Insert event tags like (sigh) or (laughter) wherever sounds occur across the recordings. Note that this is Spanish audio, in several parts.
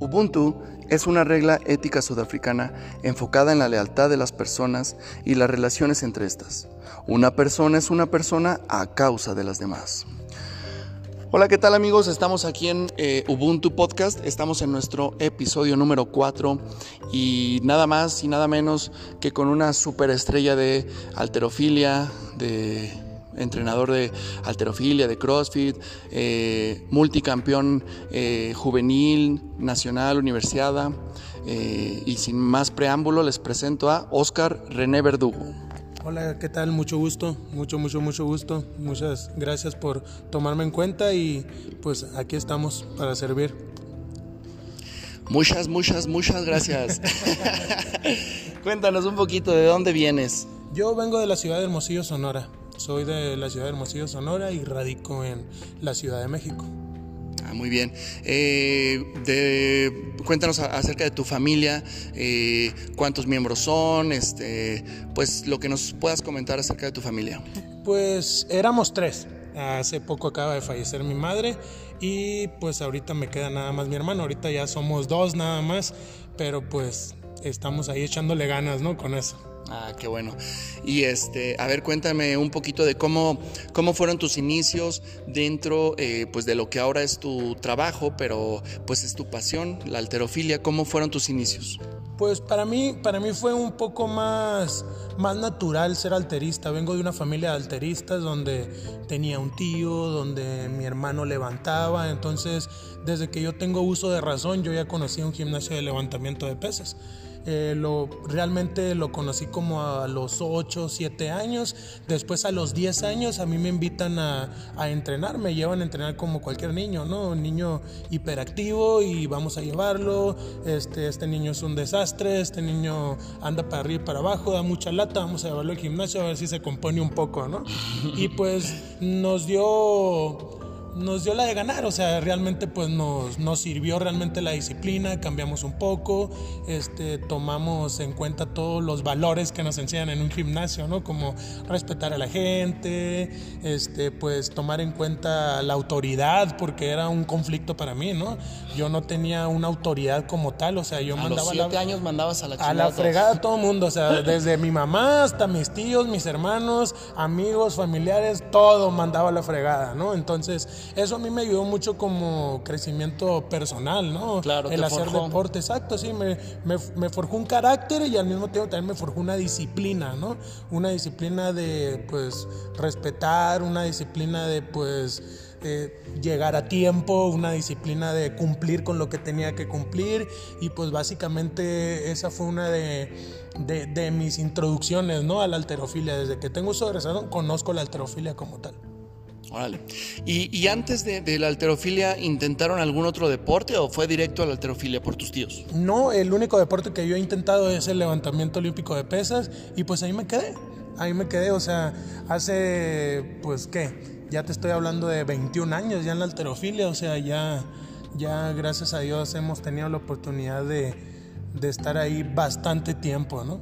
Ubuntu es una regla ética sudafricana enfocada en la lealtad de las personas y las relaciones entre estas. Una persona es una persona a causa de las demás. Hola, ¿qué tal amigos? Estamos aquí en eh, Ubuntu Podcast, estamos en nuestro episodio número 4 y nada más y nada menos que con una superestrella de alterofilia, de entrenador de alterofilia, de CrossFit, eh, multicampeón eh, juvenil, nacional, universiada. Eh, y sin más preámbulo les presento a Oscar René Verdugo. Hola, ¿qué tal? Mucho gusto, mucho, mucho, mucho gusto. Muchas gracias por tomarme en cuenta y pues aquí estamos para servir. Muchas, muchas, muchas gracias. (laughs) (laughs) Cuéntanos un poquito de dónde vienes. Yo vengo de la ciudad de Hermosillo, Sonora. Soy de la ciudad de Hermosillo, Sonora y radico en la Ciudad de México. Ah, muy bien. Eh, de, cuéntanos acerca de tu familia, eh, cuántos miembros son, este, pues lo que nos puedas comentar acerca de tu familia. Pues éramos tres. Hace poco acaba de fallecer mi madre y pues ahorita me queda nada más mi hermano. Ahorita ya somos dos nada más, pero pues estamos ahí echándole ganas, ¿no? Con eso. Ah, qué bueno. Y este, a ver, cuéntame un poquito de cómo, cómo fueron tus inicios dentro eh, pues de lo que ahora es tu trabajo, pero pues es tu pasión, la alterofilia. ¿Cómo fueron tus inicios? Pues para mí, para mí fue un poco más, más natural ser alterista. Vengo de una familia de alteristas donde tenía un tío, donde mi hermano levantaba. Entonces, desde que yo tengo uso de razón, yo ya conocí un gimnasio de levantamiento de pesas. Eh, lo, realmente lo conocí como a los 8, 7 años. Después a los 10 años a mí me invitan a, a, entrenar, me llevan a entrenar como cualquier niño, ¿no? Un niño hiperactivo y vamos a llevarlo. Este, este niño es un desastre, este niño anda para arriba y para abajo, da mucha lata, vamos a llevarlo al gimnasio a ver si se compone un poco, ¿no? Y pues nos dio nos dio la de ganar, o sea, realmente pues nos, nos, sirvió realmente la disciplina, cambiamos un poco, este, tomamos en cuenta todos los valores que nos enseñan en un gimnasio, ¿no? Como respetar a la gente, este, pues tomar en cuenta la autoridad, porque era un conflicto para mí, ¿no? Yo no tenía una autoridad como tal, o sea, yo a mandaba... Los siete años mandabas a la A la fregada a todo el mundo, o sea, desde mi mamá hasta mis tíos, mis hermanos, amigos, familiares, todo mandaba a la fregada, ¿no? Entonces, eso a mí me ayudó mucho como crecimiento personal, ¿no? Claro, El hacer forjó. deporte, exacto, sí, me, me, me, forjó un carácter y al mismo tiempo también me forjó una disciplina, ¿no? Una disciplina de, pues, respetar, una disciplina de, pues, eh, llegar a tiempo, una disciplina de cumplir con lo que tenía que cumplir y pues básicamente esa fue una de, de, de mis introducciones, ¿no? A la alterofilia. Desde que tengo uso de razón, conozco la alterofilia como tal. Órale. ¿Y, y antes de, de, la alterofilia intentaron algún otro deporte o fue directo a la alterofilia por tus tíos? No, el único deporte que yo he intentado es el levantamiento olímpico de pesas y pues ahí me quedé. Ahí me quedé, o sea, hace, pues, ¿qué? Ya te estoy hablando de 21 años ya en la alterofilia, o sea, ya, ya gracias a Dios hemos tenido la oportunidad de, de estar ahí bastante tiempo, ¿no?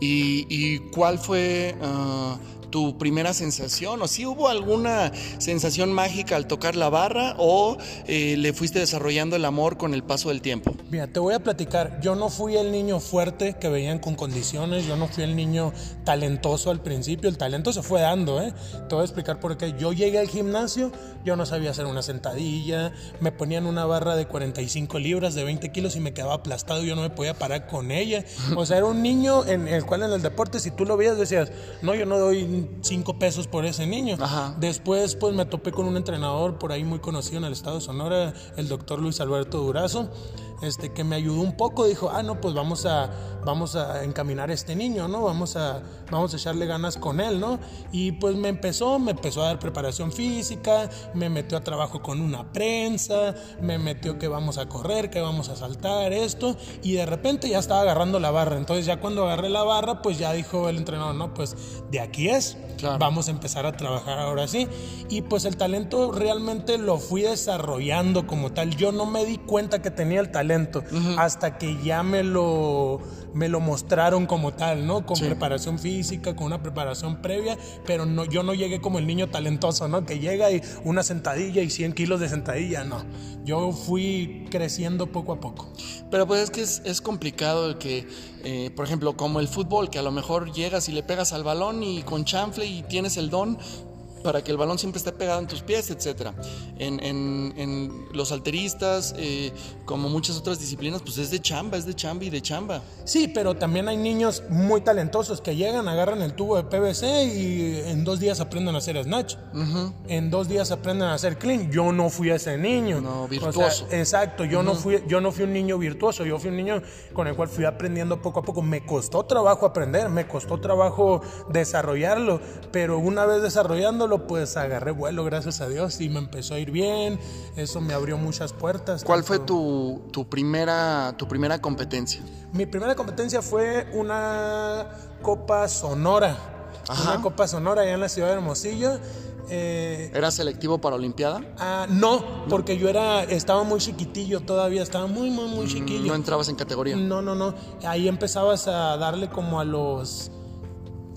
¿Y, y cuál fue uh, tu primera sensación? ¿O si sí hubo alguna sensación mágica al tocar la barra o eh, le fuiste desarrollando el amor con el paso del tiempo? Mira, te voy a platicar. Yo no fui el niño fuerte que veían con condiciones, yo no fui el niño talentoso al principio, el talento se fue dando, ¿eh? Te voy a explicar por qué. Yo llegué al gimnasio, yo no sabía hacer una sentadilla, me ponían una barra de 45 libras, de 20 kilos y me quedaba aplastado, yo no me podía parar con ella. O sea, era un niño en el cual en el deporte, si tú lo veías, decías, no, yo no doy 5 pesos por ese niño. Ajá. Después, pues me topé con un entrenador por ahí muy conocido en el estado de Sonora, el doctor Luis Alberto Durazo este, que me ayudó un poco, dijo, ah, no, pues vamos a, vamos a encaminar a este niño, ¿no? Vamos a, vamos a echarle ganas con él, ¿no? Y pues me empezó, me empezó a dar preparación física, me metió a trabajo con una prensa, me metió que vamos a correr, que vamos a saltar, esto, y de repente ya estaba agarrando la barra. Entonces ya cuando agarré la barra, pues ya dijo el entrenador, no, pues de aquí es, 10. Vamos a empezar a trabajar ahora sí. Y pues el talento realmente lo fui desarrollando como tal. Yo no me di cuenta que tenía el talento hasta que ya me lo me lo mostraron como tal, ¿no? Con preparación física, con una preparación previa, pero no, yo no llegué como el niño talentoso, ¿no? Que llega y una sentadilla y 100 kilos de sentadilla, no. Yo fui creciendo poco a poco. Pero pues es que es, complicado el que, eh, por ejemplo, como el fútbol, que a lo mejor llegas y le pegas al balón y con chanfle y tienes el don, para que el balón siempre esté pegado en tus pies, etc. En, en, los alteristas, eh, como muchas otras disciplinas, pues es de chamba, es de chamba y de chamba. Sí, pero también hay niños muy talentosos que llegan, agarran el tubo de PVC y en dos días aprenden a hacer snatch. En dos días aprenden a hacer clean. Yo no fui ese niño. No, virtuoso. exacto, yo, no fui, yo no fui un niño virtuoso, yo fui un niño con el cual fui aprendiendo poco a poco. Me costó trabajo aprender, me costó trabajo desarrollarlo, pero una vez desarrollándolo, pues agarré vuelo, gracias a Dios, y me empezó a ir bien. Eso me abrió muchas puertas. ¿Cuál fue tu, primera, tu primera competencia? Mi primera competencia fue una Copa Sonora. Una Copa Sonora allá en la ciudad de Hermosillo. Eh, ¿Era selectivo para Olimpiada? Ah, no, porque yo era, estaba muy chiquitillo todavía, estaba muy, muy, muy mm, chiquillo. ¿No entrabas en categoría? No, no, no. Ahí empezabas a darle como a los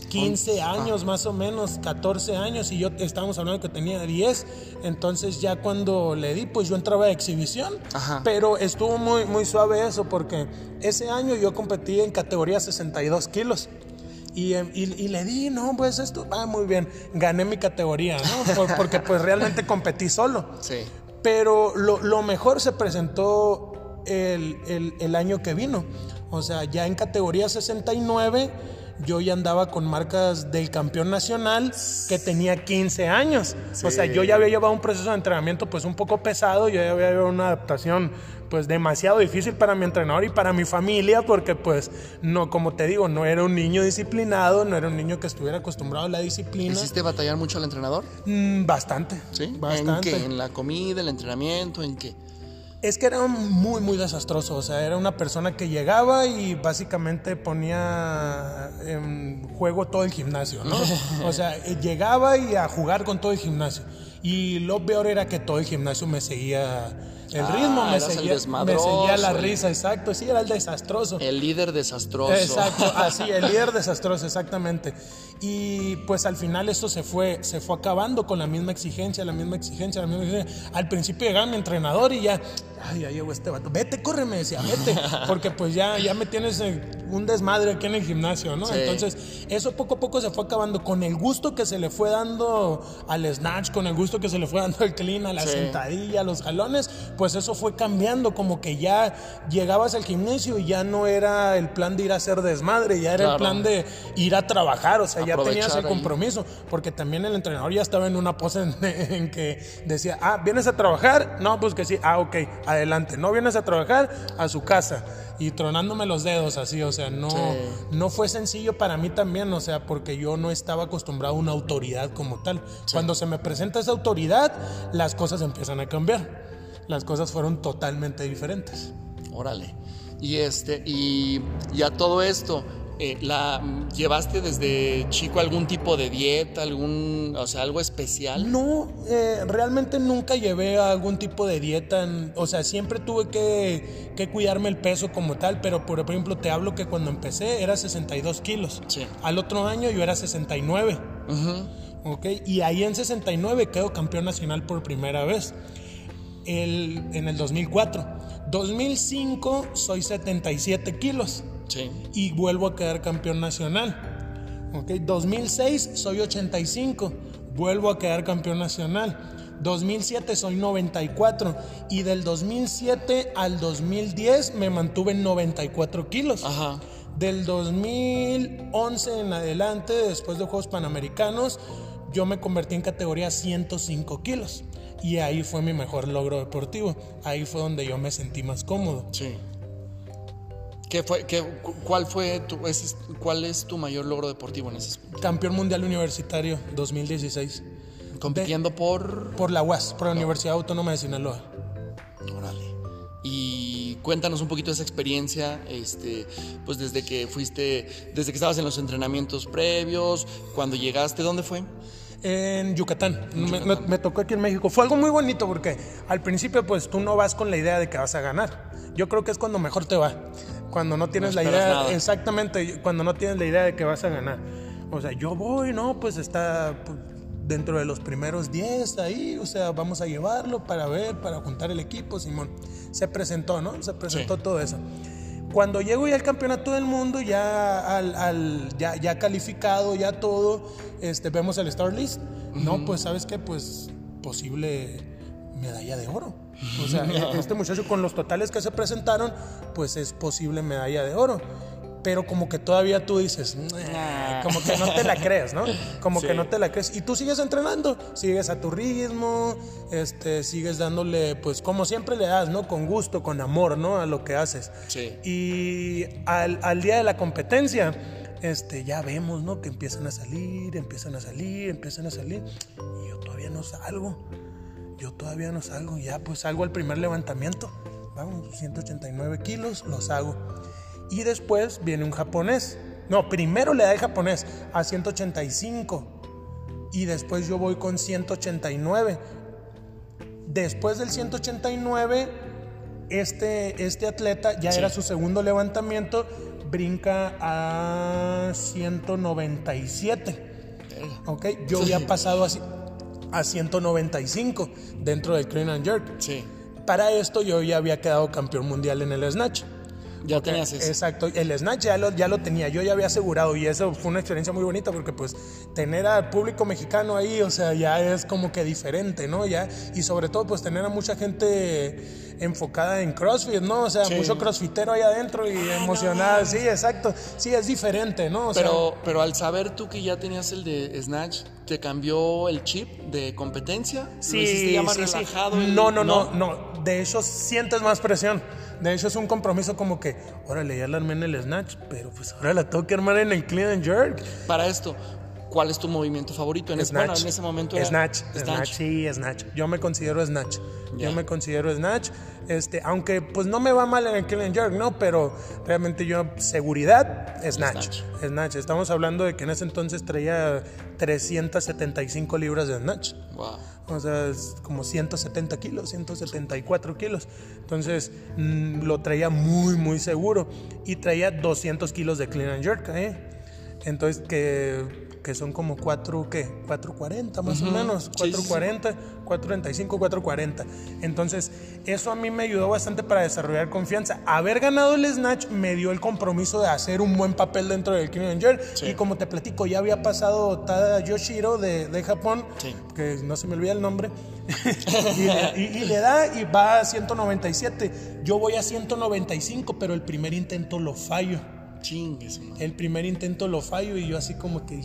15 años más o menos, 14 años, y yo estábamos hablando que tenía 10, entonces ya cuando le di, pues yo entraba a exhibición, pero estuvo muy, muy suave eso, porque ese año yo competí en categoría 62 kilos. Y, y, le di, no, pues esto va muy bien, gané mi categoría, ¿no? (laughs) porque pues realmente competí solo. Sí. Pero lo, lo mejor se presentó el, el, el año que vino. O sea, ya en categoría 69 yo ya andaba con marcas del campeón nacional que tenía 15 años. O sea, yo ya había llevado un proceso de entrenamiento pues un poco pesado, yo ya había llevado una adaptación pues demasiado difícil para mi entrenador y para mi familia porque pues no, como te digo, no era un niño disciplinado, no era un niño que estuviera acostumbrado a la disciplina. ¿Hiciste batallar mucho al entrenador? Mm, bastante. ¿Sí? Bastante. ¿En qué? ¿En la comida, el entrenamiento, en qué? Es que era muy, muy desastroso. O sea, era una persona que llegaba y básicamente ponía en juego todo el gimnasio, ¿no? (laughs) O sea, llegaba y a jugar con todo el gimnasio. Y lo peor era que todo el gimnasio me seguía el ah, ritmo me seguía, me seguía la risa, exacto. Sí, era el desastroso. El líder desastroso. Exacto, (laughs) así, el líder desastroso, exactamente. Y pues al final esto se fue, se fue acabando con la misma exigencia, la misma exigencia, la misma exigencia. Al principio llegaba mi entrenador y ya, ay, ya llegó este vato. Vete, corre, me decía, vete. (laughs) Porque pues ya, ya me tienes un desmadre aquí en el gimnasio, ¿no? Entonces, eso poco a poco se fue acabando con el gusto que se le fue dando al snatch, con el gusto que se le fue dando al clean, a la sentadilla, a los jalones pues eso fue cambiando, como que ya llegabas al gimnasio y ya no era el plan de ir a hacer desmadre, ya era el plan de ir a trabajar, o sea, ya tenías el compromiso, porque también el entrenador ya estaba en una pose (laughs) en, que decía, ah, ¿vienes a trabajar? No, pues que sí, ah, ok, adelante, no vienes a trabajar, a su casa y tronándome los dedos así, o sea, no, no fue sencillo para mí también, o sea, porque yo no estaba acostumbrado a una autoridad como tal. Cuando se me presenta esa autoridad, las cosas empiezan a cambiar las cosas fueron totalmente diferentes. Órale. Y este, y, a todo esto, eh, la llevaste desde chico algún tipo de dieta, algún, o sea, algo especial? No, eh, realmente nunca llevé algún tipo de dieta, o sea, siempre tuve que, que, cuidarme el peso como tal, pero por ejemplo te hablo que cuando empecé era 62 kilos, sí. al otro año yo era 69, ¿ok? Y ahí en 69 quedo campeón nacional por primera vez en el 2004. 2005 soy 77 kilos. Y vuelvo a quedar campeón nacional. Okay. 2006 soy 85. Vuelvo a quedar campeón nacional. 2007 soy 94 y del 2007 al 2010 me mantuve en 94 kilos. Del 2011 en adelante, después de Juegos Panamericanos, yo me convertí en categoría 105 kilos. Y ahí fue mi mejor logro deportivo. Ahí fue donde yo me sentí más cómodo. Sí. ¿Qué fue, qué, cuál, fue tu, ¿Cuál es tu mayor logro deportivo en ese Campeón mundial universitario 2016. ¿Compitiendo por...? Por la UAS, por la Universidad Autónoma de Sinaloa. Órale. ¿Y Cuéntanos un poquito de esa experiencia, este, pues desde que fuiste, desde que estabas en los entrenamientos previos, cuando llegaste, ¿dónde fue? En Yucatán. Me, tocó aquí en México. Fue algo muy bonito porque al principio pues tú no vas con la idea de que vas a ganar. Yo creo que es cuando mejor te va. Cuando no tienes la idea, exactamente, cuando no tienes la idea de que vas a ganar. O sea, yo voy, ¿no? Pues está pues, dentro de los primeros 10 ahí, o sea, vamos a llevarlo para ver, para juntar el equipo, Simón. Se presentó, ¿no? Se presentó todo eso. Cuando llego ya al campeonato del mundo, ya, al, ya, ya, calificado, ya todo, este, vemos el Star List. No, pues, ¿sabes qué? Pues posible medalla de oro. O sea, este muchacho con los totales que se presentaron, pues es posible medalla de oro pero como que todavía tú dices, como que no te la crees, ¿no? Como que no te la crees. Y tú sigues entrenando, sigues a tu ritmo, este, sigues dándole, pues como siempre le das, ¿no? Con gusto, con amor, ¿no? A lo que haces. Sí. Y al, al día de la competencia, este, ya vemos, ¿no? Que empiezan a salir, empiezan a salir, empiezan a salir. Y yo todavía no salgo. Yo todavía no salgo. Ya pues salgo al primer levantamiento. Vamos, 189 kilos, los hago y después viene un japonés. No, primero le da el japonés a 185 y después yo voy con 189. Después del 189, este, este atleta ya era su segundo levantamiento, brinca a 197. Ok, yo había pasado a, a 195 dentro del clean and jerk. Sí. Para esto yo ya había quedado campeón mundial en el snatch. Ya tenías eso. Exacto, el Snatch ya lo, ya lo tenía, yo ya había asegurado y eso fue una experiencia muy bonita porque pues tener al público mexicano ahí, o sea, ya es como que diferente, ¿no? Ya, y sobre todo pues tener a mucha gente enfocada en CrossFit, ¿no? O sea, mucho crossfitero ahí adentro y ah, emocionado, sí, exacto, sí, es diferente, ¿no? pero, pero al saber tú que ya tenías el de Snatch, ¿te cambió el chip de competencia? Sí, ¿Lo más relajado? no, no, no, no, de hecho sientes más presión. De hecho, es un compromiso como que, órale, ya la armé en el snatch, pero pues ahora la tengo que armar en el clean and jerk. Para esto, ¿cuál es tu movimiento favorito? En, snatch. en ese momento snatch, snatch, sí, snatch. Yo me considero snatch. Yo me considero snatch. Este, aunque pues no me va mal en el clean and jerk, ¿no? Pero realmente yo, seguridad, snatch. Snatch. Estamos hablando de que en ese entonces traía 375 libras de snatch. Wow. O sea, es como 170 kilos, 174 kilos. Entonces mm, lo traía muy, muy seguro. Y traía 200 kilos de clean and jerk, ¿eh? Entonces que que son como 4, ¿qué? 440 más o menos, 440, 435, 440. Entonces, eso a mí me ayudó bastante para desarrollar confianza. Haber ganado el Snatch me dio el compromiso de hacer un buen papel dentro del Clean Jerk. Y como te platico, ya había pasado Tada Yoshiro de, de Japón, que no se me olvida el nombre, (laughs) (laughs) y, y, le da y va a 197. Yo voy a 195, pero el primer intento lo fallo. Chingues, El primer intento lo fallo y yo así como que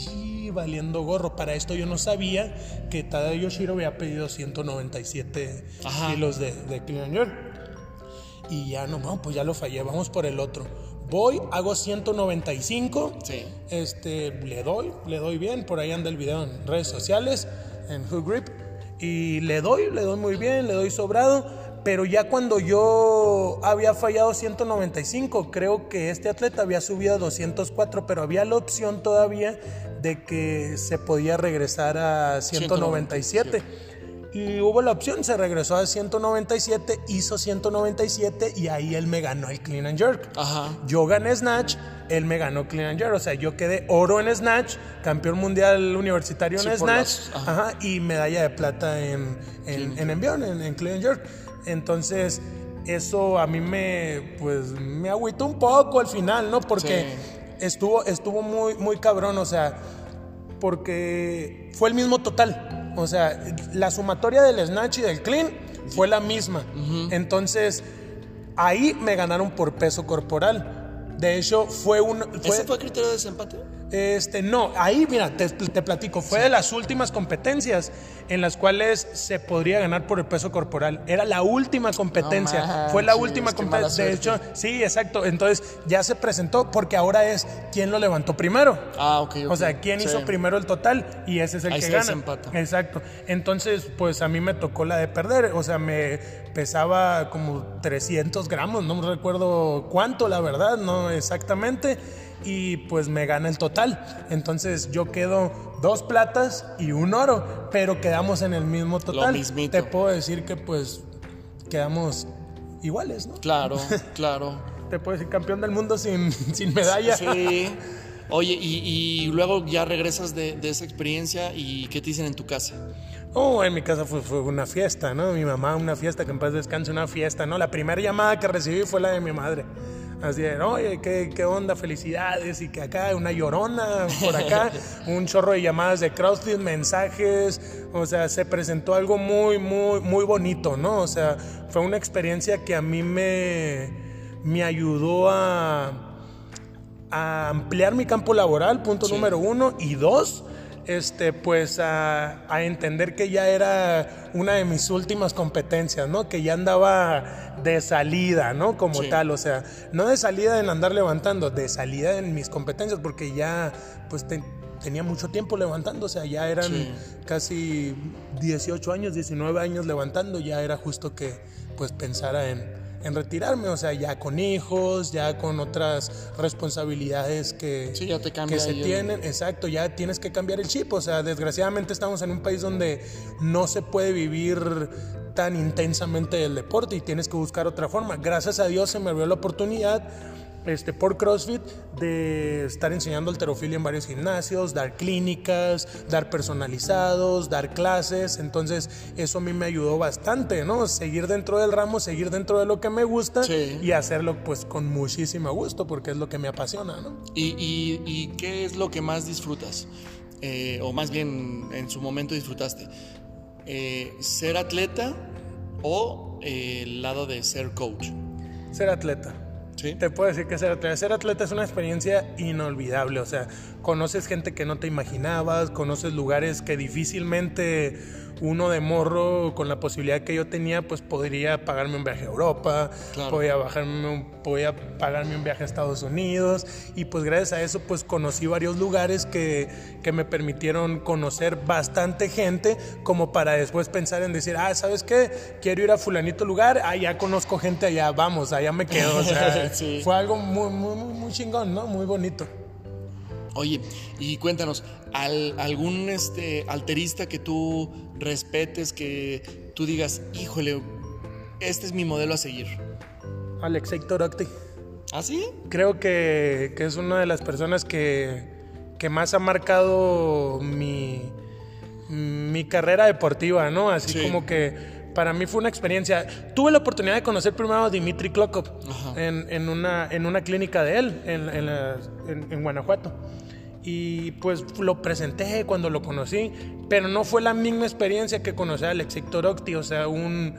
valiendo gorro. Para esto yo no sabía que Tada Yoshiro había pedido 197 kilos de, de Y ya no, pues ya lo fallé, vamos por el otro. Voy, hago 195. Sí. Este, le doy, le doy bien. Por ahí anda el video en redes sociales, en Hook Grip. Y le doy, le doy muy bien, le doy sobrado pero ya cuando yo había fallado 195, creo que este atleta había subido a 204, pero había la opción todavía de que se podía regresar a 197. Y hubo la opción, se regresó a 197, hizo 197 y ahí él me ganó el clean and jerk. Yo gané snatch, él me ganó clean and jerk. O sea, yo quedé oro en snatch, campeón mundial universitario en snatch y medalla de plata en, en, envión, en, clean and jerk. Entonces, eso a mí me, pues, me agüitó un poco al final, ¿no? Porque estuvo, estuvo muy, muy cabrón, o sea, porque fue el mismo total. O sea, la sumatoria del snatch y del clean fue la misma. Entonces, ahí me ganaron por peso corporal. De hecho, fue un. ¿Ese fue criterio de desempate? Este, no, ahí, mira, te, te platico, fue de las últimas competencias en las cuales se podría ganar por el peso corporal. Era la última competencia, fue la última competencia. De hecho, sí, exacto. Entonces ya se presentó porque ahora es quién lo levantó primero. Ah, ok, ok. O sea, quién Sí. hizo primero el total y ese es el Ahí que gana. Exacto. Entonces, pues a mí me tocó la de perder. O sea, me pesaba como 300 gramos, no me recuerdo cuánto, la verdad, no exactamente. Y pues me gana el total. Entonces yo quedo dos platas y un oro, pero quedamos en el mismo total. Te puedo decir que pues quedamos iguales, ¿no? Claro, (laughs) claro. Te puedo decir campeón del mundo sin, (laughs) sin medalla. Sí. Oye, y, y luego ya regresas de, de esa experiencia y ¿qué te dicen en tu casa? Oh, en mi casa fue, fue una fiesta, ¿no? Mi mamá, una fiesta, que en paz descanse, una fiesta, ¿no? La primera llamada que recibí fue la de mi madre. Así de, oye, ¿qué, qué onda? Felicidades. Y que acá una llorona por acá, (laughs) un chorro de llamadas de CrossFit, mensajes. O sea, se presentó algo muy, muy, muy bonito, ¿no? O sea, fue una experiencia que a mí me, me ayudó a, a ampliar mi campo laboral, punto número uno. Y dos, este, pues a, a entender que ya era una de mis últimas competencias, ¿no? Que ya andaba de salida, ¿no? Como Sí. tal, o sea, no de salida en andar levantando, de salida en mis competencias, porque ya, pues te- tenía mucho tiempo levantando, o sea, ya eran Sí. casi 18 años, 19 años levantando, ya era justo que, pues, pensara en, en retirarme, o sea, ya con hijos, ya con otras responsabilidades que, Sí, ya te cambia que se el- tienen, exacto, ya tienes que cambiar el chip, o sea, desgraciadamente estamos en un país donde no se puede vivir tan intensamente el deporte y tienes que buscar otra forma. Gracias a Dios se me abrió la oportunidad este, por CrossFit de estar enseñando alterofilia en varios gimnasios, dar clínicas, dar personalizados, dar clases. Entonces, eso a mí me ayudó bastante, ¿no? Seguir dentro del ramo, seguir dentro de lo que me gusta Sí. y hacerlo pues con muchísimo gusto porque es lo que me apasiona, ¿no? ¿Y, y- y qué es lo que más disfrutas? Eh, o más bien en su momento disfrutaste. Eh, ¿Ser atleta o eh, el lado de ser coach? Ser atleta. Sí. Te puedo decir que ser atleta. Ser atleta es una experiencia inolvidable. O sea, conoces gente que no te imaginabas, conoces lugares que difícilmente uno de morro, con la posibilidad que yo tenía, pues podría pagarme un viaje a Europa, Claro. podía, bajarme un- podía pagarme un viaje a Estados Unidos. Y pues gracias a eso, pues conocí varios lugares que, que me permitieron conocer bastante gente, como para después pensar en decir, ah, ¿sabes qué? Quiero ir a fulanito lugar, ah, ya conozco gente allá, vamos, allá me quedo. O sea, (laughs) Sí. fue algo muy, muy, muy, muy chingón, ¿no? Muy bonito. Oye, y cuéntanos, ¿al- ¿algún este, alterista que tú respetes, que tú digas, híjole, este es mi modelo a seguir? Alexei Torokti. ¿Ah, sí? Creo que, que es una de las personas que, que más ha marcado mi, mi carrera deportiva, ¿no? Así Sí. como que para mí fue una experiencia. Tuve la oportunidad de conocer primero a Dimitri Klokov en, en una, en una clínica de él, en, en la- en- en Guanajuato. Y pues lo presenté cuando lo conocí, pero no fue la misma experiencia que conocer a Alexei Torokti, o sea, un,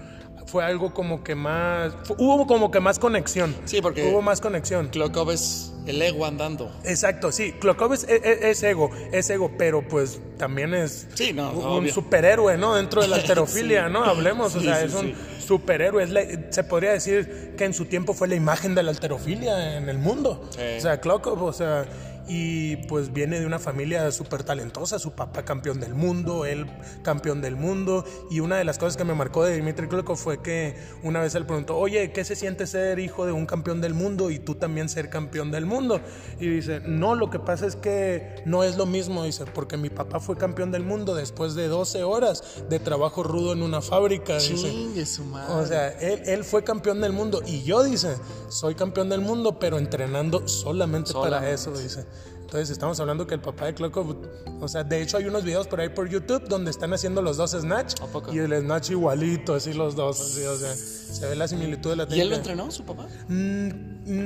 fue algo como que más, hubo como que más conexión. Sí, porque- Hubo más conexión. Klokov es el ego andando. Exacto, sí. Klokov es, es- es ego, es ego, pero pues también es Sí, no, un obvio. superhéroe, ¿no? Dentro de la (laughs) alterofilia, Sí. ¿no? Hablemos, o sea, es un superhéroe. Es la- se podría decir que en su tiempo fue la imagen de la alterofilia en el mundo. Sí. O sea, Klokov, o sea, y pues viene de una familia súper talentosa, su papá campeón del mundo, él campeón del mundo, y una de las cosas que me marcó de Dimitri Klokov fue que una vez él preguntó, oye, ¿qué se siente ser hijo de un campeón del mundo y tú también ser campeón del mundo? Y dice, no, lo que pasa es que no es lo mismo, dice, porque mi papá fue campeón del mundo después de 12 horas de trabajo rudo en una fábrica, dice. Su madre. O sea, él, él fue campeón del mundo y yo, dice, soy campeón del mundo, pero entrenando solamente, para Solamente. eso, dice. Entonces estamos hablando que el papá de Klokov, o sea, de hecho hay unos videos por ahí por YouTube donde están haciendo los dos snatch ¿A poco? y el snatch igualito, así los dos, así, o sea, se ve la similitud de la ¿Y él lo técnica. entrenó, su papá? Mm,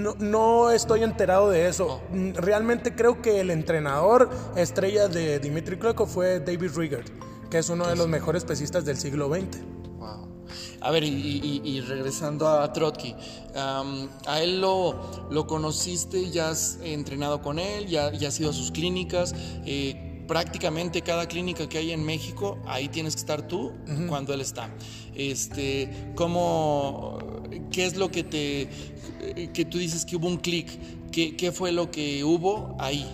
No, no estoy enterado de eso. Mm, Realmente creo que el entrenador estrella de Dimitri Klokov fue David Rigard, que es uno de los mejores pesistas del siglo XX. A ver, y, regresando a Trotsky, a él lo, lo conociste, ya has entrenado con él, ya, ya has ido a sus clínicas. Eh, prácticamente cada clínica que hay en México, ahí tienes que estar tú cuando él está. Este, ¿cómo, ¿Qué es lo que te, que tú dices que hubo un clic? ¿Qué, ¿Qué fue lo que hubo ahí?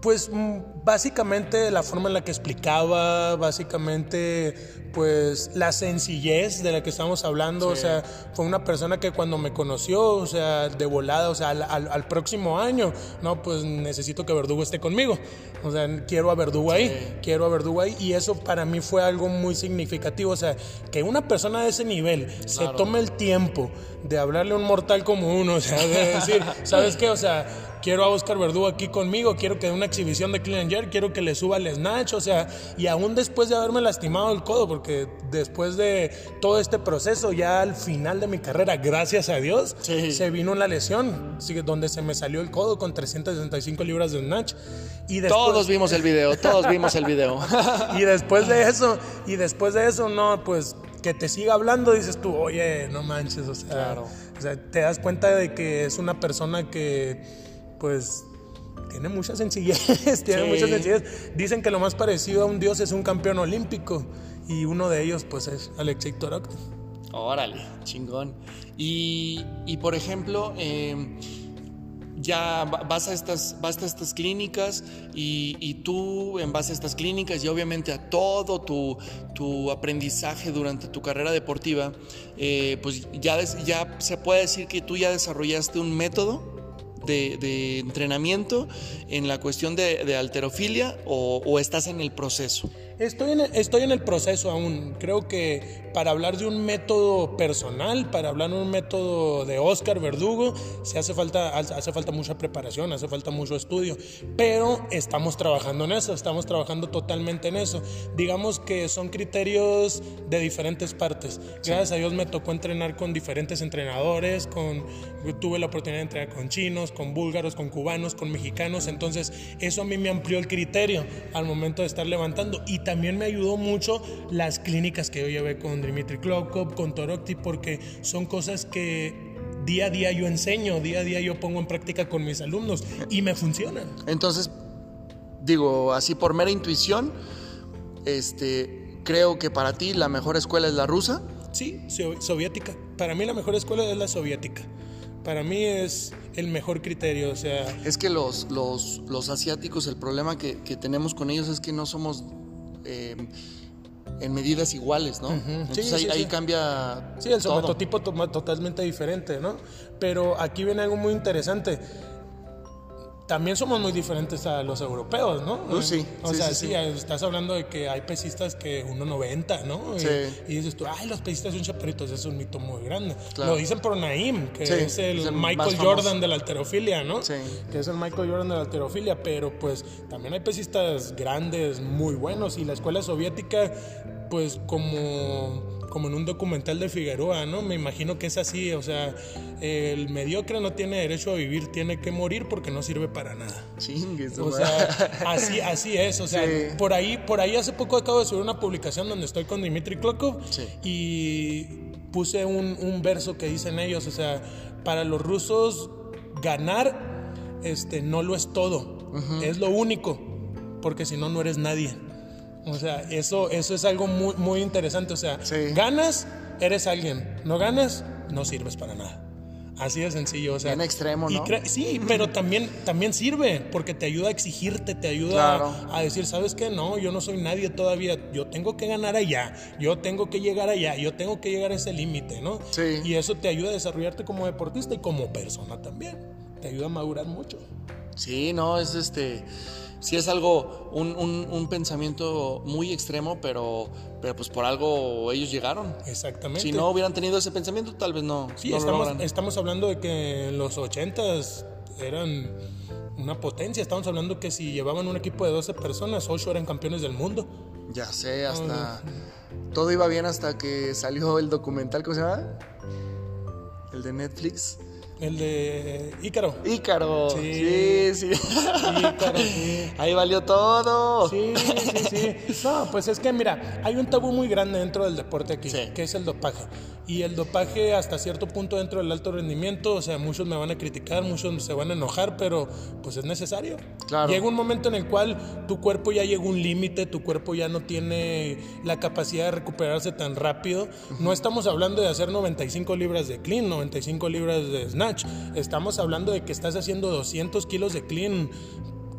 Pues mm, básicamente la forma en la que explicaba, básicamente pues la sencillez de la que estamos hablando, o sea, fue una persona que cuando me conoció, o sea, de volada, o sea, al, próximo año, no, pues necesito que Verdugo esté conmigo, o sea, quiero a Verdugo ahí, quiero a Verdugo ahí, y eso para mí fue algo muy significativo, o sea, que una persona de ese nivel se tome el tiempo de hablarle a un mortal como uno, o sea, de decir, (laughs) ¿sabes qué? O sea, quiero a Oscar Verdugo aquí conmigo, quiero que dé una exhibición de Clean quiero que le suba el snatch, o sea, y aún después de haberme lastimado el codo, porque después de todo este proceso, ya al final de mi carrera, gracias a Dios, se vino una lesión, donde se me salió el codo con 365 libras de snatch. Y todos vimos el video, todos vimos el video. (laughs) y después de eso, y después de eso, no, pues que te siga hablando, dices tú, oye, no manches, o sea, o sea, te das cuenta de que es una persona que, pues, tiene mucha sencillez, (laughs) tiene mucha sencillez. Dicen que lo más parecido a un dios es un campeón olímpico y uno de ellos pues es Alexei Torok. Órale, chingón. Y, por ejemplo, em, ya vas a estas, vas a estas clínicas y, tú en base a estas clínicas y obviamente a todo tu, tu aprendizaje durante tu carrera deportiva, eh, pues ya, ya se puede decir que tú ya desarrollaste un método de, entrenamiento en la cuestión de, alterofilia o, estás en el proceso? Estoy en, el, estoy en el proceso aún. Creo que para hablar de un método personal, para hablar de un método de Oscar Verdugo, se hace falta, hace falta mucha preparación, hace falta mucho estudio. Pero estamos trabajando en eso, estamos trabajando totalmente en eso. Digamos que son criterios de diferentes partes. Gracias a Dios me tocó entrenar con diferentes entrenadores, con, tuve la oportunidad de entrenar con chinos, con búlgaros, con cubanos, con mexicanos. Entonces eso a mí me amplió el criterio al momento de estar levantando. Y también me ayudó mucho las clínicas que yo llevé con Dimitri Klokov, con Torokti, porque son cosas que día a día yo enseño, día a día yo pongo en práctica con mis alumnos y me funcionan. Entonces, digo, así por mera intuición, este, creo que para ti la mejor escuela es la rusa. Sí, soviética. Para mí la mejor escuela es la soviética. Para mí es el mejor criterio, o sea... Es que los, los, los asiáticos, el problema que, que tenemos con ellos es que no somos eh, en medidas iguales, ¿no? Entonces ahí, cambia. Sí, el somatotipo totalmente diferente, ¿no? Pero aquí viene algo muy interesante también somos muy diferentes a los europeos, ¿no? Uh, sí. O sea, sí, estás hablando de que hay pesistas que 1.90, ¿no? Sí. Y, dices tú, ay, los pesistas son chaparritos, es un mito muy grande. Lo dicen por Naim, que es el, Michael Jordan de la alterofilia, ¿no? Sí. Que es el Michael Jordan de la alterofilia, pero pues también hay pesistas grandes, muy buenos, y la escuela soviética, pues como como en un documental de Figueroa, ¿no? Me imagino que es así, o sea, el mediocre no tiene derecho a vivir, tiene que morir porque no sirve para nada. Chingues, o sea, (laughs) así, así es, o sea, por ahí, por ahí hace poco acabo de subir una publicación donde estoy con Dimitri Klokov y puse un, verso que dicen ellos, o sea, para los rusos ganar este, no lo es todo, es lo único, porque si no, no eres nadie. O sea, eso, eso es algo muy, muy interesante. O sea, ganas, eres alguien. No ganas, no sirves para nada. Así de sencillo, o sea. En extremo, ¿no? sí, pero también, también sirve, porque te ayuda a exigirte, te ayuda a, decir, ¿sabes qué? No, yo no soy nadie todavía, yo tengo que ganar allá, yo tengo que llegar allá, yo tengo que llegar a ese límite, ¿no? Sí. Y eso te ayuda a desarrollarte como deportista y como persona también. Te ayuda a madurar mucho. Sí, no, es este sí es algo, un, un, pensamiento muy extremo, pero, pero pues por algo ellos llegaron. Exactamente. Si no hubieran tenido ese pensamiento, tal vez no. Sí, estamos, estamos hablando de que en los 80 eran una potencia. Estamos hablando que si llevaban un equipo de 12 personas, 8 eran campeones del mundo. Ya sé, hasta... Todo iba bien hasta que salió el documental, ¿cómo se llama? El de Netflix El de Ícaro. Ícaro. Sí. Sí, sí. Ícaro, sí. (laughs) Ahí valió todo. Sí, sí, sí. No, pues es que mira, hay un tabú muy grande dentro del deporte aquí, Sí. que es el dopaje. Y el dopaje hasta cierto punto dentro del alto rendimiento, o sea, muchos me van a criticar, muchos se van a enojar, pero pues es necesario. Claro. Llega un momento en el cual tu cuerpo ya llega a un límite, tu cuerpo ya no tiene la capacidad de recuperarse tan rápido. No estamos hablando de hacer 95 libras de clean, 95 libras de snatch. Estamos hablando de que estás haciendo 200 kilos de clean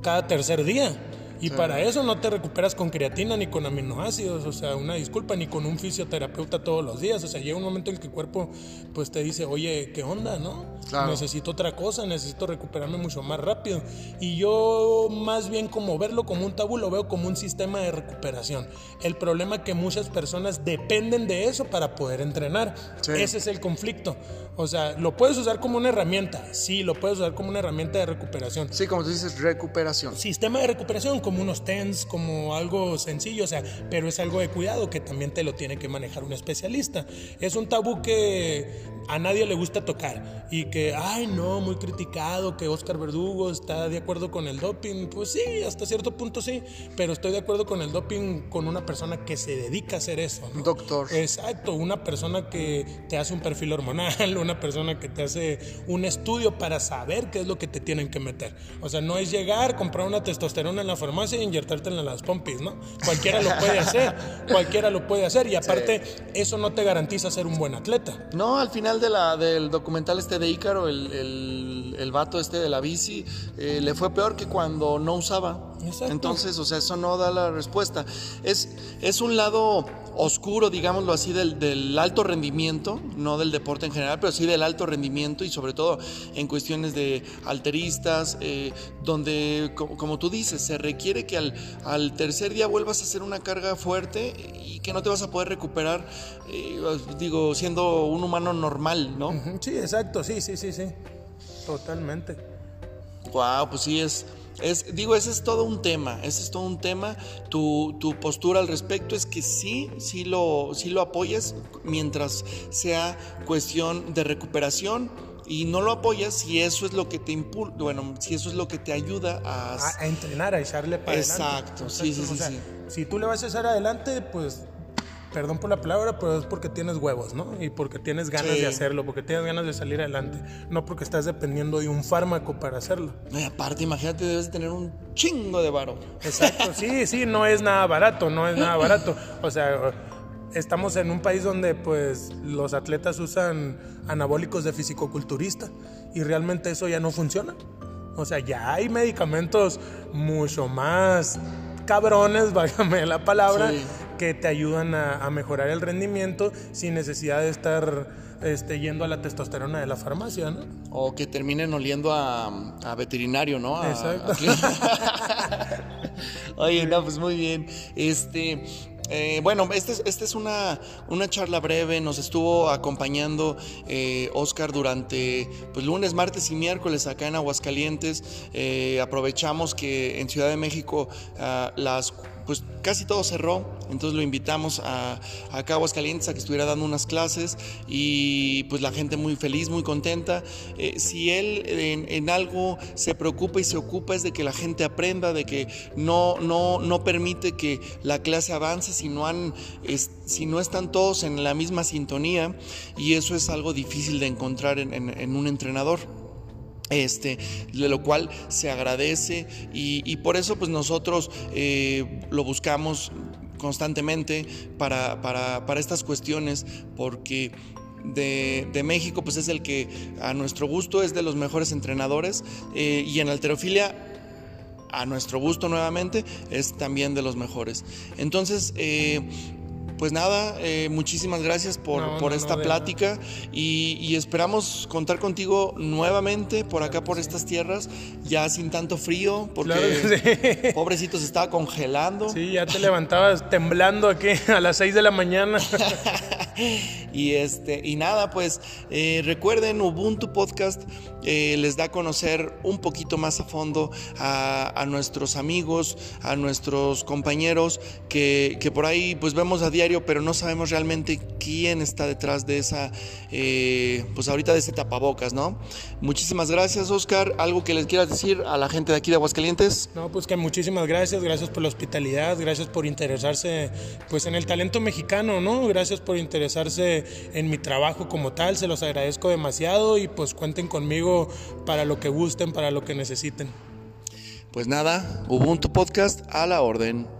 cada tercer día. Y para eso no te recuperas con creatina ni con aminoácidos, o sea, una disculpa, ni con un fisioterapeuta todos los días. O sea, llega un momento en que el cuerpo pues te dice, oye, ¿qué onda, no? Claro. Necesito otra cosa, necesito recuperarme mucho más rápido. Y yo más bien como verlo como un tabú, lo veo como un sistema de recuperación. El problema es que muchas personas dependen de eso para poder entrenar. Sí. Ese es el conflicto. O sea, lo puedes usar como una herramienta, sí, lo puedes usar como una herramienta de recuperación. Sí, como tú dices, recuperación. Sistema de recuperación, como unos TENS, como algo sencillo, o sea, pero es algo de cuidado que también te lo tiene que manejar un especialista. Es un tabú que a nadie le gusta tocar y que, ay, no, muy criticado, que Oscar Verdugo está de acuerdo con el doping. Pues sí, hasta cierto punto sí, pero estoy de acuerdo con el doping con una persona que se dedica a hacer eso. ¿no? Doctor. Exacto, una persona que te hace un perfil hormonal, (laughs) una persona que te hace un estudio para saber qué es lo que te tienen que meter. O sea, no es llegar, comprar una testosterona en la farmacia e inyertártela en las pompis, ¿no? Cualquiera lo puede hacer, cualquiera lo puede hacer y aparte eso no te garantiza ser un buen atleta. No, al final de la, del documental este de Ícaro, el, el, el vato este de la bici, eh, le fue peor que cuando no usaba. Exacto. Entonces, o sea, eso no da la respuesta. Es, es un lado oscuro, digámoslo así, del, del alto rendimiento, no del deporte en general, pero sí del alto rendimiento y sobre todo en cuestiones de alteristas, eh, donde, co- como tú dices, se requiere que al, al tercer día vuelvas a hacer una carga fuerte y que no te vas a poder recuperar, eh, digo, siendo un humano normal, ¿no? Sí, exacto, sí, sí, sí, sí. Totalmente. Wow, pues sí es, es, digo, ese es todo un tema, ese es todo un tema. Tu, tu postura al respecto es que sí, sí lo, sí lo apoyas mientras sea cuestión de recuperación y no lo apoyas si eso es lo que te impulsa, bueno, si eso es lo que te ayuda a... A, a entrenar, a echarle para Exacto, adelante. sí, sí, O sí, sea, sí. Si tú le vas a echar adelante, pues, perdón por la palabra, pero es porque tienes huevos, ¿no? Y porque tienes ganas Sí. de hacerlo, porque tienes ganas de salir adelante, no porque estás dependiendo de un fármaco para hacerlo. No, y aparte, imagínate, debes de tener un chingo de varo. Exacto, (laughs) sí, sí, no es nada barato, no es nada barato. O sea, estamos en un país donde pues los atletas usan anabólicos de fisicoculturista y realmente eso ya no funciona. O sea, ya hay medicamentos mucho más cabrones, (laughs) válgame la palabra, Sí. Que te ayudan a, a mejorar el rendimiento sin necesidad de estar este, yendo a la testosterona de la farmacia, ¿no? O que terminen oliendo a, a veterinario, ¿no? A- Exacto. (laughs) Oye, no, pues muy bien. Este. Eh, bueno, esta es, esta es una, una charla breve, nos estuvo acompañando eh, Oscar durante pues, lunes, martes y miércoles acá en Aguascalientes. Eh, aprovechamos que en Ciudad de México ah, las pues casi todo cerró, entonces lo invitamos a, a Aguascalientes a que estuviera dando unas clases y pues la gente muy feliz, muy contenta. Eh, si él en, en algo se preocupa y se ocupa es de que la gente aprenda, de que no, no, no permite que la clase avance si no, han, si no están todos en la misma sintonía y eso es algo difícil de encontrar en- en- un entrenador. Este, de lo cual se agradece y, y por eso pues nosotros eh, lo buscamos constantemente para, para, para estas cuestiones porque de, de México pues es el que a nuestro gusto es de los mejores entrenadores eh, y en alterofilia a nuestro gusto nuevamente es también de los mejores entonces eh, pues nada, eh, muchísimas gracias por, No, por no, esta no, plática y, y esperamos contar contigo nuevamente por acá, por estas tierras, ya sin tanto frío, porque Claro sí. (laughs) pobrecito se estaba congelando. Sí, ya te levantabas temblando aquí (laughs) a las 6 de la mañana. (laughs) Y este, y nada, pues eh, recuerden Ubuntu Podcast eh, les da a conocer un poquito más a fondo a, nuestros amigos, a nuestros compañeros que, por ahí pues vemos a diario, pero no sabemos realmente quién está detrás de esa, eh, pues ahorita de ese tapabocas, ¿no? Muchísimas gracias, Oscar. ¿Algo que les quieras decir a la gente de aquí de Aguascalientes? No, pues que muchísimas gracias, gracias por la hospitalidad, gracias por interesarse pues en el talento mexicano, ¿no? Gracias por interesarse en mi trabajo como tal, se los agradezco demasiado y pues cuenten conmigo para lo que gusten, para lo que necesiten. Pues nada, Ubuntu Podcast a la orden.